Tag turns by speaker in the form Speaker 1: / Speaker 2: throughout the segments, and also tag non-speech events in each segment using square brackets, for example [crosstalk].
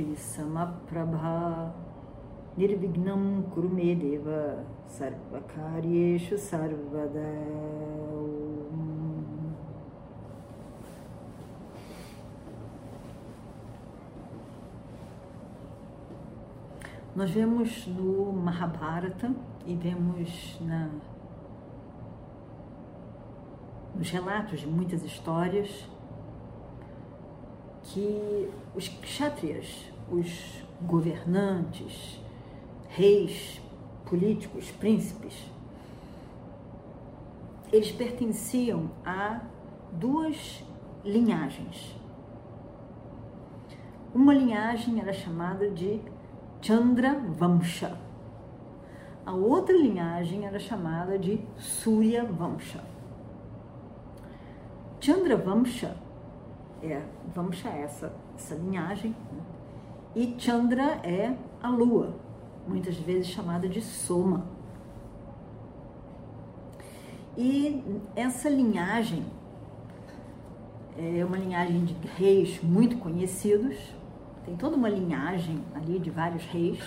Speaker 1: Suryakoti Samaprabha Nirvignam Kurumedeva Sarvakaryeshu Sarvada Nós vemos no Mahabharata e vemos na, nos relatos de muitas histórias que os kshatriyas, os governantes, reis, políticos, príncipes, eles pertenciam a duas linhagens. Uma linhagem era chamada de Chandra Vamsha. A outra linhagem era chamada de Surya Vamsha. Chandra Vamsha é é essa, essa linhagem né? e Chandra é a lua, muitas vezes chamada de Soma. E essa linhagem é uma linhagem de reis muito conhecidos, tem toda uma linhagem ali de vários reis,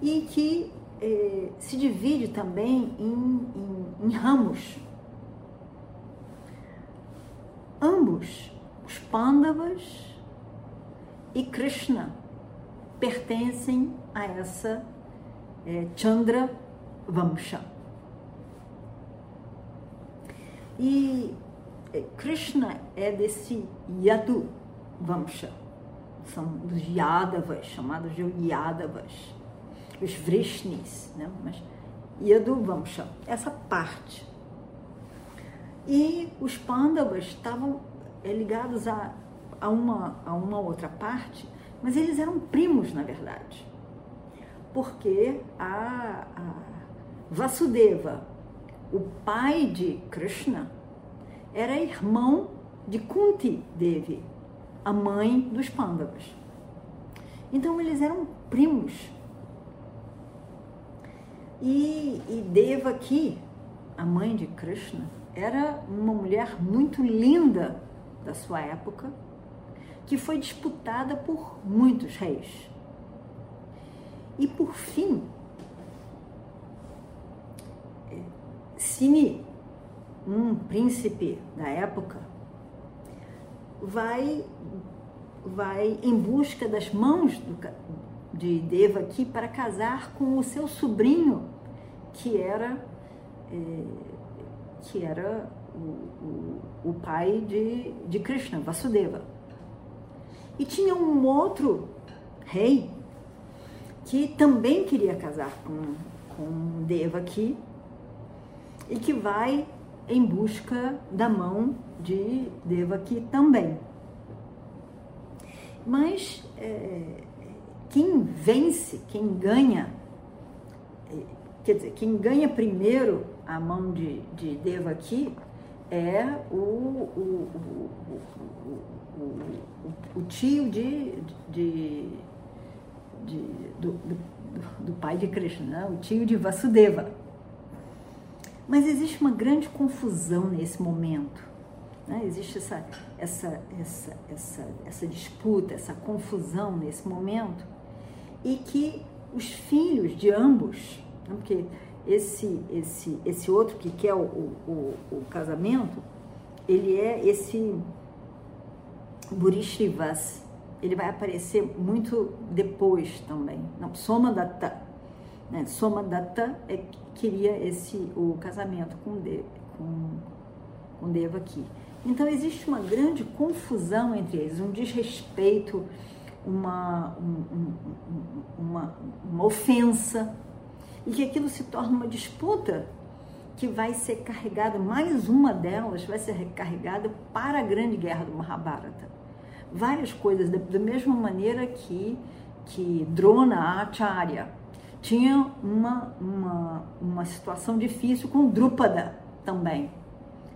Speaker 1: e que eh, se divide também em, em, em ramos. Ambos, os Pandavas e Krishna, pertencem a essa eh, Chandra Vamsha. E eh, Krishna é desse Yadu Vamsha são dos Yadavas, chamados de Yadavas, os Vrishnis, né? mas Yadu Vamsha, essa parte. E os Pandavas estavam é, ligados a, a, uma, a uma outra parte, mas eles eram primos, na verdade. Porque a, a Vasudeva, o pai de Krishna, era irmão de Kunti Devi, a mãe dos pândavas. Então eles eram primos. E, e Deva aqui, a mãe de Krishna, era uma mulher muito linda da sua época, que foi disputada por muitos reis. E por fim, Sini, um príncipe da época, vai, vai em busca das mãos do, de Deva aqui para casar com o seu sobrinho, que era, é, que era o, o, pai de, de Krishna, Vasudeva. E tinha um outro rei que também queria casar com, com Deva aqui e que vai em busca da mão de Devaki também. Mas é, quem vence, quem ganha, é, quer dizer, quem ganha primeiro a mão de, de Devaki é o, o, o, o, tio de, de, de do, do, do, pai de Krishna, né? o tio de Vasudeva. Mas existe uma grande confusão nesse momento. Né? Existe essa, essa, essa, essa, essa disputa, essa confusão nesse momento, e que os filhos de ambos, né? porque esse, esse, esse outro que quer o, o, o casamento, ele é esse Burishrivas, ele vai aparecer muito depois também. Não, Soma Datta. Né? Soma Datta é, queria esse, o casamento com, de, com, com Deva aqui. Então existe uma grande confusão entre eles, um desrespeito, uma, um, uma, uma ofensa, e que aquilo se torna uma disputa que vai ser carregada, mais uma delas vai ser recarregada para a grande guerra do Mahabharata. Várias coisas, da, da mesma maneira que que Drona Acharya tinha uma, uma, uma situação difícil com Drupada também.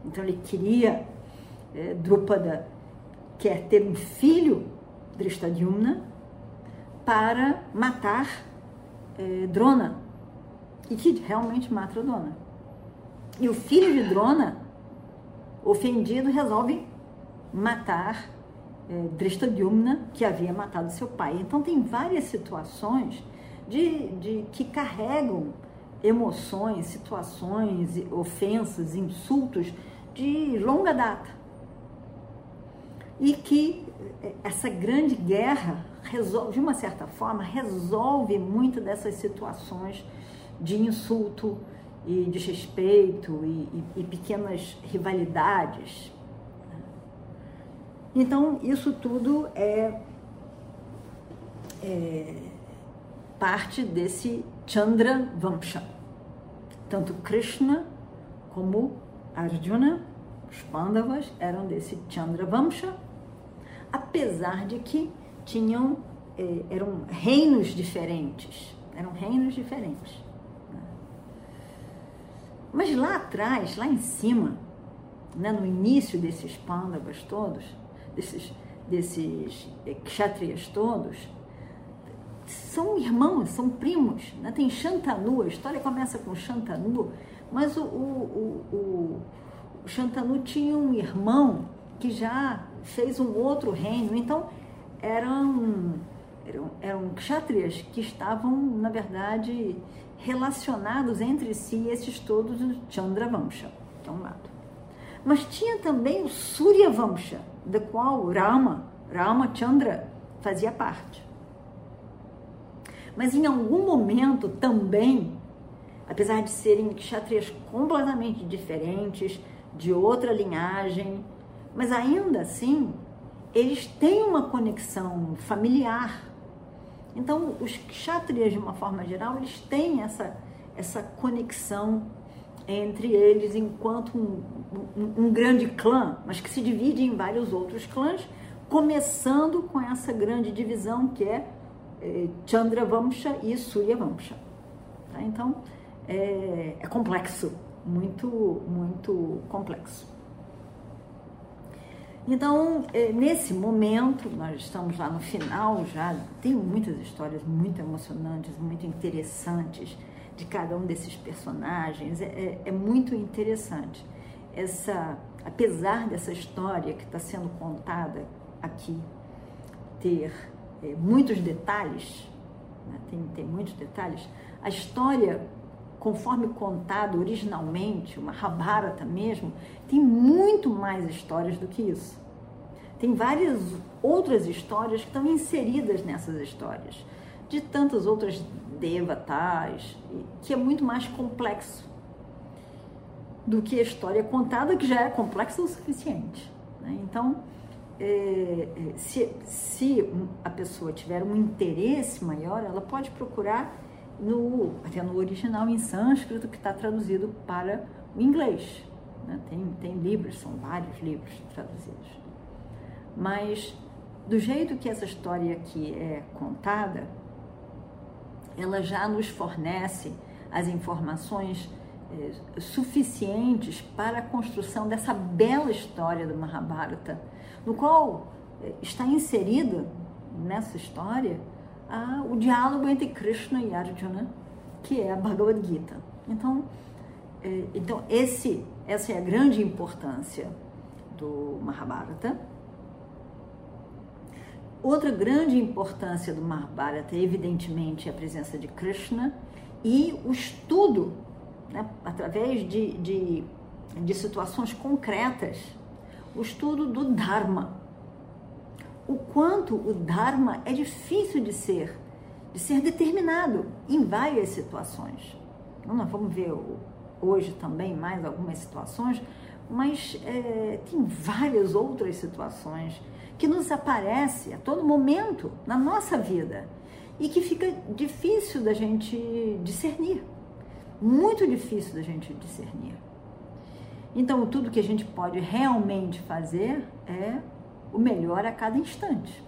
Speaker 1: Então ele queria, é, Drupada quer ter um filho, Drishtadyumna, para matar é, Drona. E que realmente mata Drona. E o filho de Drona, ofendido, resolve matar é, Drishtadyumna, que havia matado seu pai. Então tem várias situações de, de que carregam emoções, situações, ofensas, insultos de longa data. E que é, essa grande guerra resolve, de uma certa forma, resolve muito dessas situações de insulto e desrespeito e, e, e pequenas rivalidades. Então, isso tudo é, é parte desse Chandra Vamsha. Tanto Krishna como Arjuna, os Pandavas, eram desse Chandra Vamsha, apesar de que tinham eh, eram reinos diferentes, eram reinos diferentes. Mas lá atrás, lá em cima, né, no início desses Pandavas todos, desses, desses eh, kshatriyas todos, são irmãos, são primos. Né? Tem Shantanu, a história começa com Shantanu, mas o, o, o, o Shantanu tinha um irmão que já fez um outro reino, então eram, eram, eram kshatriyas que estavam, na verdade, relacionados entre si, esses todos do Chandravamsha, que é um lado. Mas tinha também o Suryavamsha, do qual Rama, Rama Chandra, fazia parte. Mas em algum momento também, apesar de serem kshatriyas completamente diferentes, de outra linhagem, mas ainda assim, eles têm uma conexão familiar. Então, os kshatriyas, de uma forma geral, eles têm essa, essa conexão entre eles enquanto um, um, um grande clã, mas que se divide em vários outros clãs, começando com essa grande divisão que é é, Chandra Vamsha e Surya Vamsha. Tá? Então, é, é complexo, muito, muito complexo. Então, é, nesse momento, nós estamos lá no final já, tem muitas histórias muito emocionantes, muito interessantes de cada um desses personagens, é, é, é muito interessante. Essa, apesar dessa história que está sendo contada aqui ter é, muitos detalhes, né? tem, tem muitos detalhes, a história, conforme contado originalmente, uma Mahabharata mesmo, tem muito mais histórias do que isso. Tem várias outras histórias que estão inseridas nessas histórias, de tantas outras devatas, que é muito mais complexo do que a história contada, que já é complexa o suficiente. Né? Então, é, é, se, se a pessoa tiver um interesse maior, ela pode procurar no, até no original em sânscrito que está traduzido para o inglês. Né? Tem, tem livros, são vários livros traduzidos. Mas do jeito que essa história aqui é contada, ela já nos fornece as informações é, suficientes para a construção dessa bela história do Mahabharata no qual eh, está inserido nessa história o diálogo entre Krishna e Arjuna, que é a Bhagavad Gita. Então, é, então esse, essa é a grande importância do Mahabharata. Outra grande importância do Mahabharata, evidentemente, é a presença de Krishna e o estudo, né, através de, de, de situações concretas o estudo do Dharma. O quanto o Dharma é difícil de ser, de ser determinado em várias situações. Então, nós vamos ver hoje também mais algumas situações, mas é, tem várias outras situações que nos aparecem a todo momento na nossa vida e que fica difícil da gente discernir, muito difícil da gente discernir. Então, tudo que a gente pode realmente fazer é o melhor a cada instante.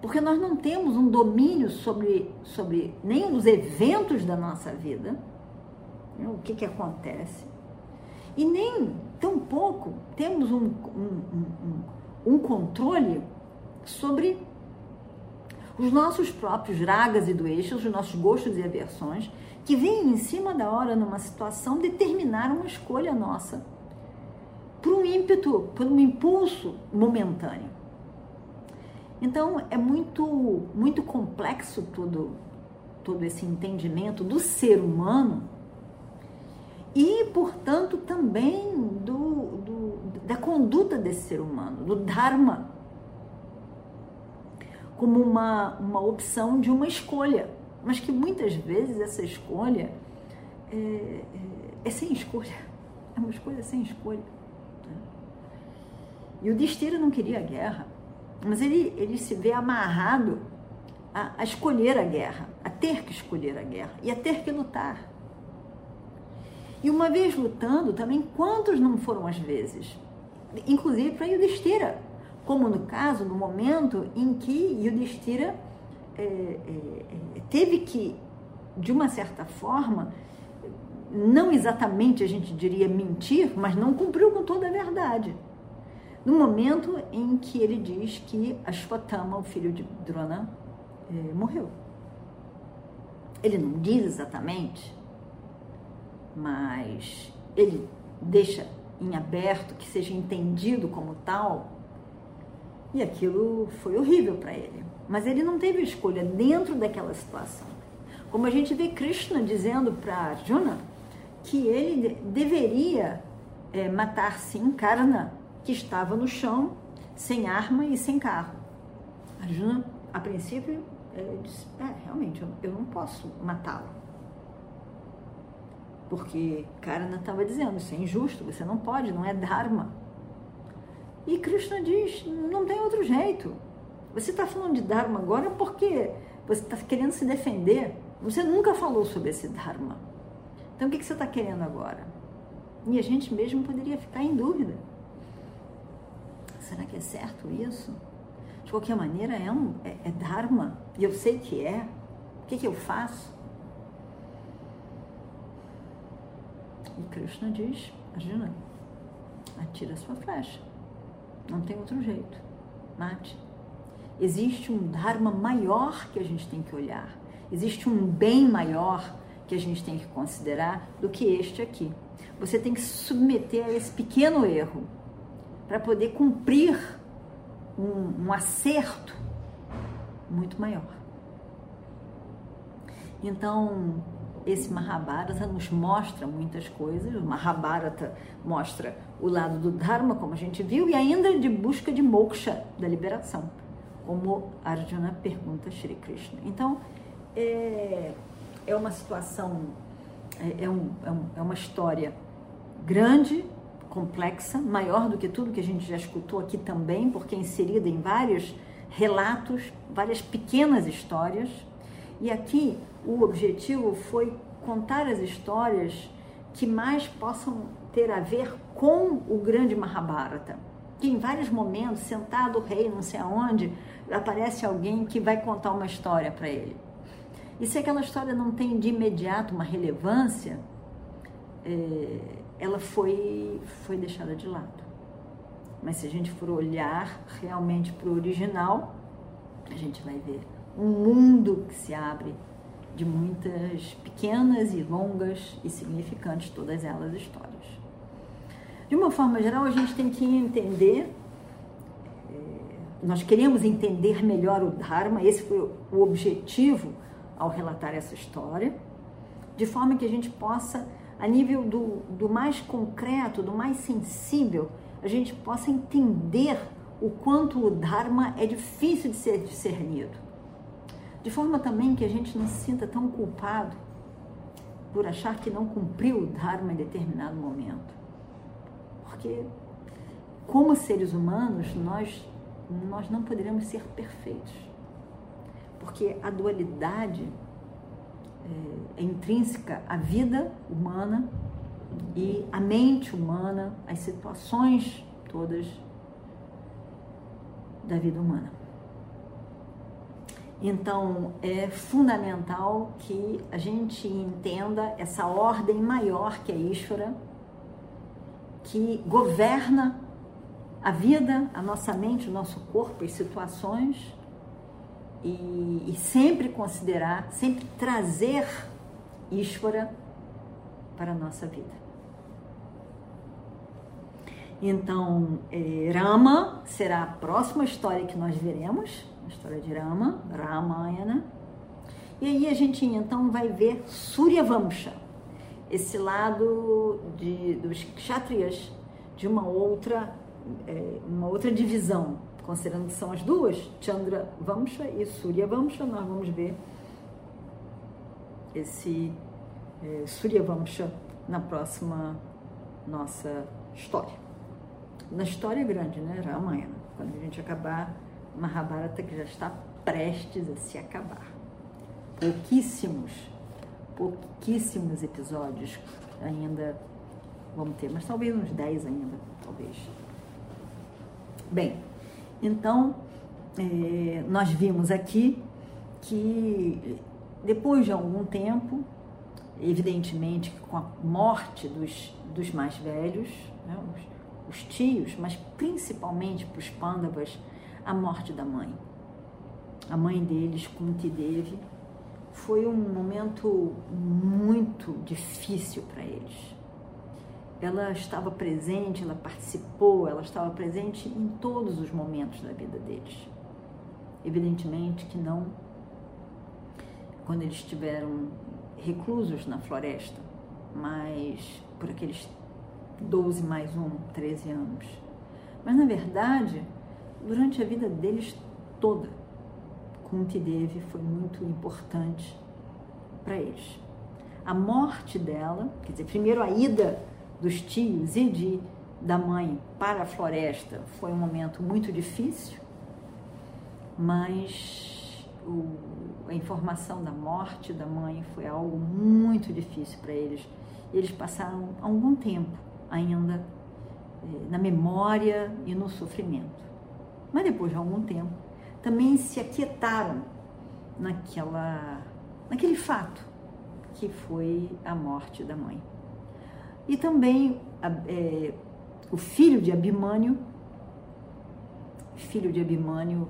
Speaker 1: porque nós não temos um domínio sobre, sobre nem os eventos da nossa vida, né, o que, que acontece, e nem tampouco temos um, um, um, um controle sobre os nossos próprios ragas e doeixas, os nossos gostos e aversões, que vêm em cima da hora numa situação determinar uma escolha nossa por um ímpeto, por um impulso momentâneo. Então é muito muito complexo todo todo esse entendimento do ser humano e, portanto, também do, do, da conduta desse ser humano, do Dharma, como uma, uma opção de uma escolha, mas que muitas vezes essa escolha é, é, é sem escolha, [laughs] é uma escolha sem escolha. E o Destira não queria guerra, mas ele, ele se vê amarrado a, a escolher a guerra, a ter que escolher a guerra e a ter que lutar. E uma vez lutando, também quantos não foram as vezes? Inclusive para Yudhishthira, como no caso, no momento em que Yudhishthira é, é, é, teve que, de uma certa forma, não exatamente a gente diria mentir, mas não cumpriu com toda a verdade no momento em que ele diz que Ashwatthama, o filho de Drona, eh, morreu. Ele não diz exatamente, mas ele deixa em aberto que seja entendido como tal, e aquilo foi horrível para ele. Mas ele não teve escolha dentro daquela situação. Como a gente vê Krishna dizendo para Arjuna que ele deveria é, matar sim Karna, que estava no chão, sem arma e sem carro. Arjuna, a princípio, disse: É, realmente, eu, eu não posso matá-lo. Porque Karna estava dizendo: Isso é injusto, você não pode, não é Dharma. E Krishna diz: Não tem outro jeito. Você está falando de Dharma agora porque você está querendo se defender. Você nunca falou sobre esse Dharma. Então, o que, que você está querendo agora? E a gente mesmo poderia ficar em dúvida será que é certo isso? De qualquer maneira, é, um, é, é Dharma, e eu sei que é. O que, que eu faço? E Krishna diz, Arjuna, atira sua flecha. Não tem outro jeito. Mate. Existe um Dharma maior que a gente tem que olhar. Existe um bem maior que a gente tem que considerar do que este aqui. Você tem que se submeter a esse pequeno erro para poder cumprir um, um acerto muito maior. Então, esse Mahabharata nos mostra muitas coisas. O Mahabharata mostra o lado do Dharma, como a gente viu, e ainda de busca de moksha, da liberação, como Arjuna pergunta a Shri Krishna. Então, é, é uma situação, é, é, um, é, um, é uma história grande, complexa, maior do que tudo que a gente já escutou aqui também, porque é inserida em vários relatos, várias pequenas histórias. E aqui o objetivo foi contar as histórias que mais possam ter a ver com o grande Mahabharata. Que em vários momentos, sentado o rei, não sei aonde, aparece alguém que vai contar uma história para ele. E se aquela história não tem de imediato uma relevância, é, ela foi, foi deixada de lado. Mas se a gente for olhar realmente para o original, a gente vai ver um mundo que se abre de muitas pequenas e longas e significantes, todas elas histórias. De uma forma geral, a gente tem que entender, é, nós queremos entender melhor o Dharma, esse foi o objetivo ao relatar essa história, de forma que a gente possa a nível do, do mais concreto, do mais sensível, a gente possa entender o quanto o Dharma é difícil de ser discernido. De forma também que a gente não se sinta tão culpado por achar que não cumpriu o Dharma em determinado momento. Porque, como seres humanos, nós, nós não poderemos ser perfeitos. Porque a dualidade é, é intrínseca à vida humana e à mente humana, às situações todas da vida humana. Então, é fundamental que a gente entenda essa ordem maior que é Ishvara, que governa a vida, a nossa mente, o nosso corpo, as situações, e, e sempre considerar, sempre trazer Ishvara para a nossa vida. Então, eh, Rama será a próxima história que nós veremos, a história de Rama, Ramayana. E aí a gente então vai ver Suryavamsha, esse lado de, dos kshatriyas de uma outra, é, uma outra divisão, considerando que são as duas, Chandra Vamsha e Surya Vamsha, nós vamos ver esse é, Surya Vamsha na próxima nossa história. Na história grande, né? Ramayana, quando a gente acabar Mahabharata, que já está prestes a se acabar. Pouquíssimos, pouquíssimos episódios ainda vamos ter, mas talvez uns 10 ainda, talvez. Bem, então é, nós vimos aqui que depois de algum tempo, evidentemente com a morte dos, dos mais velhos, né, os, os tios, mas principalmente para os pândavas, a morte da mãe. A mãe deles, Kunti Devi, foi um momento muito difícil para eles ela estava presente, ela participou, ela estava presente em todos os momentos da vida deles. Evidentemente que não quando eles estiveram reclusos na floresta, mas por aqueles 12 mais 1, 13 anos. Mas na verdade, durante a vida deles toda, Kunti Devi foi muito importante para eles. A morte dela, quer dizer, primeiro a ida dos tios e de, da mãe para a floresta foi um momento muito difícil, mas o, a informação da morte da mãe foi algo muito difícil para eles. Eles passaram algum tempo ainda eh, na memória e no sofrimento. Mas depois de algum tempo, também se aquietaram naquela, naquele fato que foi a morte da mãe. E também é, o filho de Abimânio, filho de Abimânio,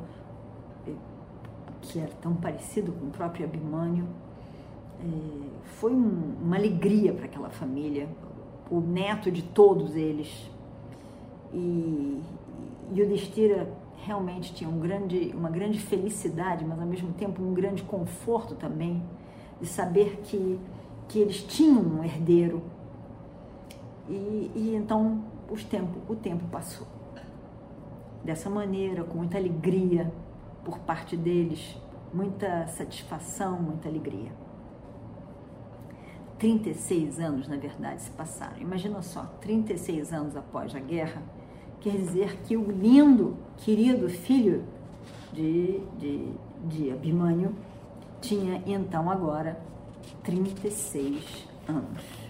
Speaker 1: é, que era tão parecido com o próprio Abimânio, é, foi um, uma alegria para aquela família, o neto de todos eles. E, e o Destira realmente tinha um grande, uma grande felicidade, mas ao mesmo tempo um grande conforto também, de saber que, que eles tinham um herdeiro e, e então os tempo, o tempo passou. Dessa maneira, com muita alegria por parte deles, muita satisfação, muita alegria. 36 anos, na verdade, se passaram. Imagina só, 36 anos após a guerra, quer dizer que o lindo, querido filho de, de, de Abimânio tinha então agora 36 anos.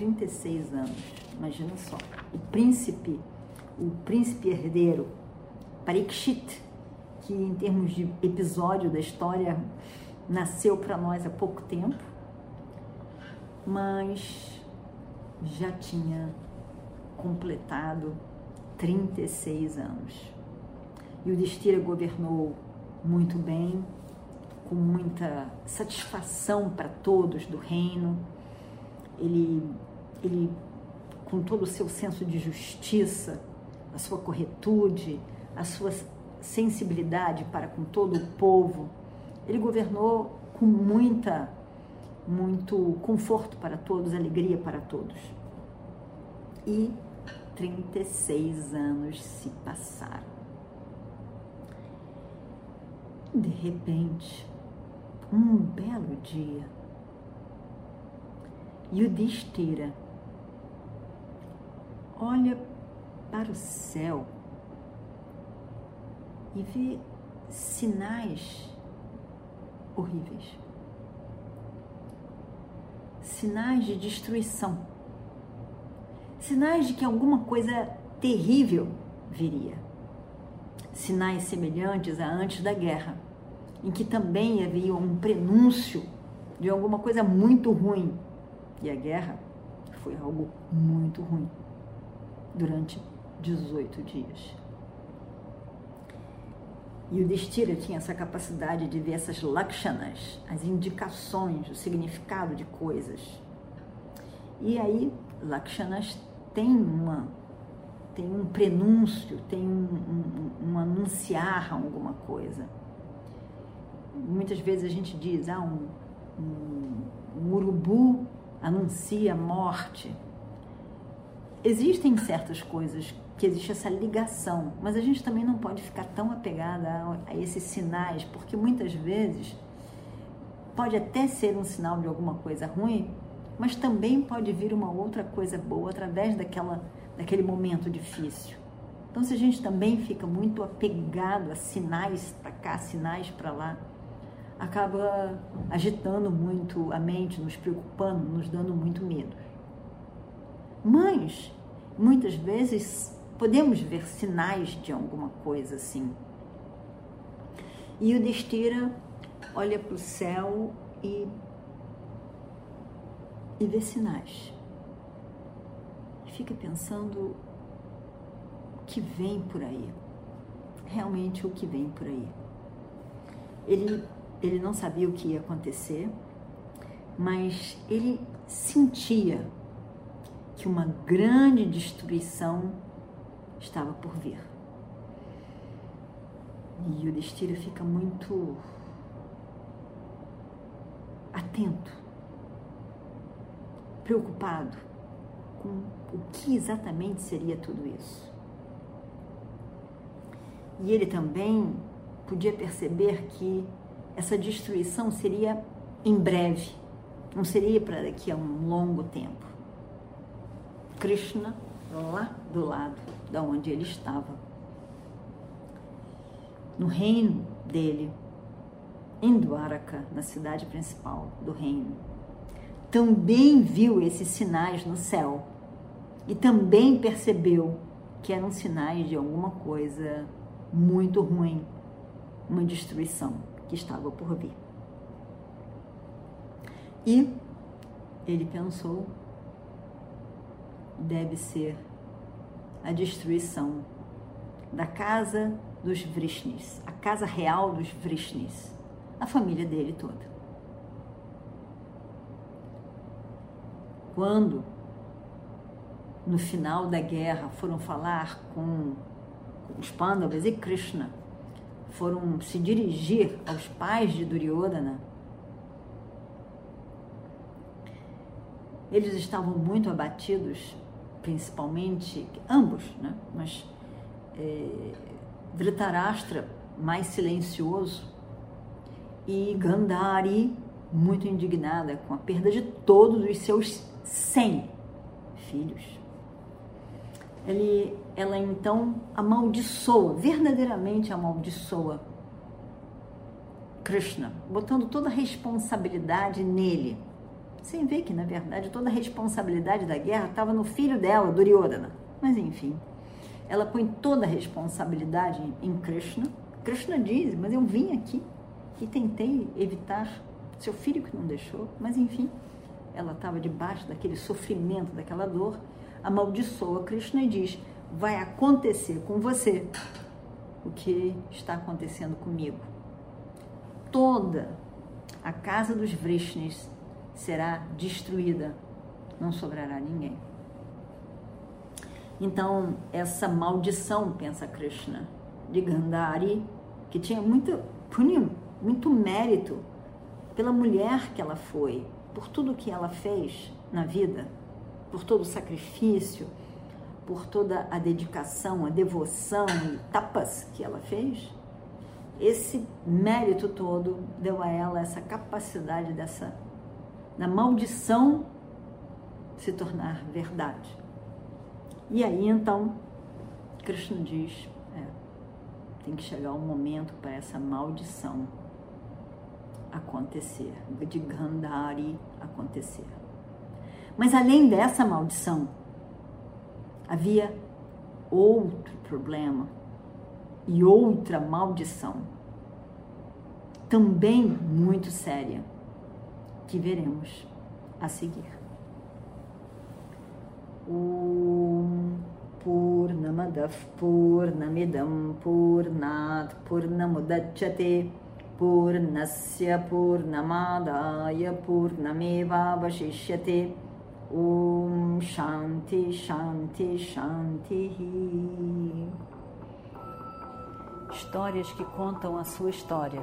Speaker 1: 36 anos, imagina só. O príncipe, o príncipe herdeiro, Parikshit, que em termos de episódio da história nasceu para nós há pouco tempo, mas já tinha completado 36 anos. E o Destira governou muito bem, com muita satisfação para todos do reino. Ele ele, com todo o seu senso de justiça, a sua corretude, a sua sensibilidade para com todo o povo, ele governou com muita, muito conforto para todos, alegria para todos. E 36 anos se passaram. De repente, um belo dia, Yudhishthira olha para o céu e vê sinais horríveis. Sinais de destruição, sinais de que alguma coisa terrível viria, sinais semelhantes a antes da guerra, em que também havia um prenúncio de alguma coisa muito ruim. E a guerra foi algo muito ruim durante 18 dias. E o Destira tinha essa capacidade de ver essas lakshanas, as indicações, o significado de coisas. E aí, lakshanas tem uma tem um prenúncio, tem um, um, um anunciar alguma coisa. Muitas vezes a gente diz, ah, um, um, um urubu anuncia morte. Existem certas coisas que existe essa ligação, mas a gente também não pode ficar tão apegada a, a esses sinais, porque muitas vezes pode até ser um sinal de alguma coisa ruim, mas também pode vir uma outra coisa boa através daquela, daquele momento difícil. Então, se a gente também fica muito apegado a sinais para cá, sinais para lá, acaba agitando muito a mente, nos preocupando, nos dando muito medo. Mas, muitas vezes, podemos ver sinais de alguma coisa assim. E o Destira olha para o céu e, e vê sinais. Fica pensando o que vem por aí. Realmente o que vem por aí. Ele, ele não sabia o que ia acontecer, mas ele sentia que uma grande destruição estava por vir. E o Destira fica muito atento, preocupado com o que exatamente seria tudo isso. E ele também podia perceber que essa destruição seria em breve, não seria para daqui a um longo tempo. Krishna lá do lado da onde ele estava. No reino dele, em Dwaraka, na cidade principal do reino, também viu esses sinais no céu e também percebeu que eram sinais de alguma coisa muito ruim, uma destruição que estava por vir. E ele pensou deve ser a destruição da casa dos Vrishnis, a casa real dos Vrishnis, a família dele toda. Quando, no final da guerra, foram falar com os Pandavas e Krishna, foram se dirigir aos pais de Duryodhana, eles estavam muito abatidos principalmente, ambos, né? mas é, Dhritarashtra mais silencioso e Gandhari muito indignada com a perda de todos os seus 100 filhos. Ele, ela então amaldiçoa, verdadeiramente amaldiçoa Krishna, botando toda a responsabilidade nele sem ver que, na verdade, toda a responsabilidade da guerra estava no filho dela, Duryodhana. Mas, enfim, ela põe toda a responsabilidade em Krishna. Krishna diz, mas eu vim aqui e tentei evitar seu filho que não deixou. Mas, enfim, ela estava debaixo daquele sofrimento, daquela dor, amaldiçoa Krishna e diz, vai acontecer com você o que está acontecendo comigo. Toda a casa dos Vrishnis será destruída, não sobrará ninguém. Então, essa maldição, pensa Krishna, de Gandhari, que tinha muito muito mérito pela mulher que ela foi, por tudo que ela fez na vida, por todo o sacrifício, por toda a dedicação, a devoção e tapas que ela fez, esse mérito todo deu a ela essa capacidade dessa na maldição se tornar verdade. E aí então, Krishna diz: é, tem que chegar um momento para essa maldição acontecer, de Gandhari acontecer. Mas além dessa maldição, havia outro problema e outra maldição também muito séria, que veremos a seguir. Om Purnamadav Purnamidam Purnat Purnamudachyate Purnasya Purnamadaya Purnameva Vashishyate Om Shanti Shanti Shanti Histórias que contam a sua história,